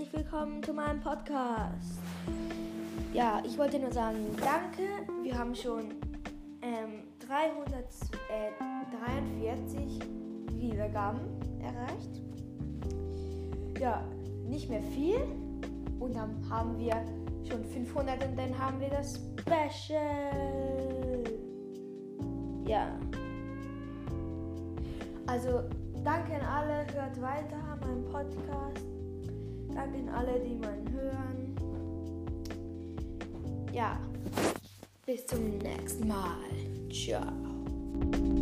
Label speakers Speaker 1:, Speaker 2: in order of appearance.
Speaker 1: herzlich willkommen zu meinem Podcast. Ja, ich wollte nur sagen, danke. Wir haben schon ähm, 343 äh, Wiedergaben erreicht. Ja, nicht mehr viel. Und dann haben wir schon 500 und dann haben wir das Special. Ja. Also, danke an alle. Hört weiter meinen Podcast. Danke an alle, die meinen hören. Ja, bis zum nächsten Mal. Ciao.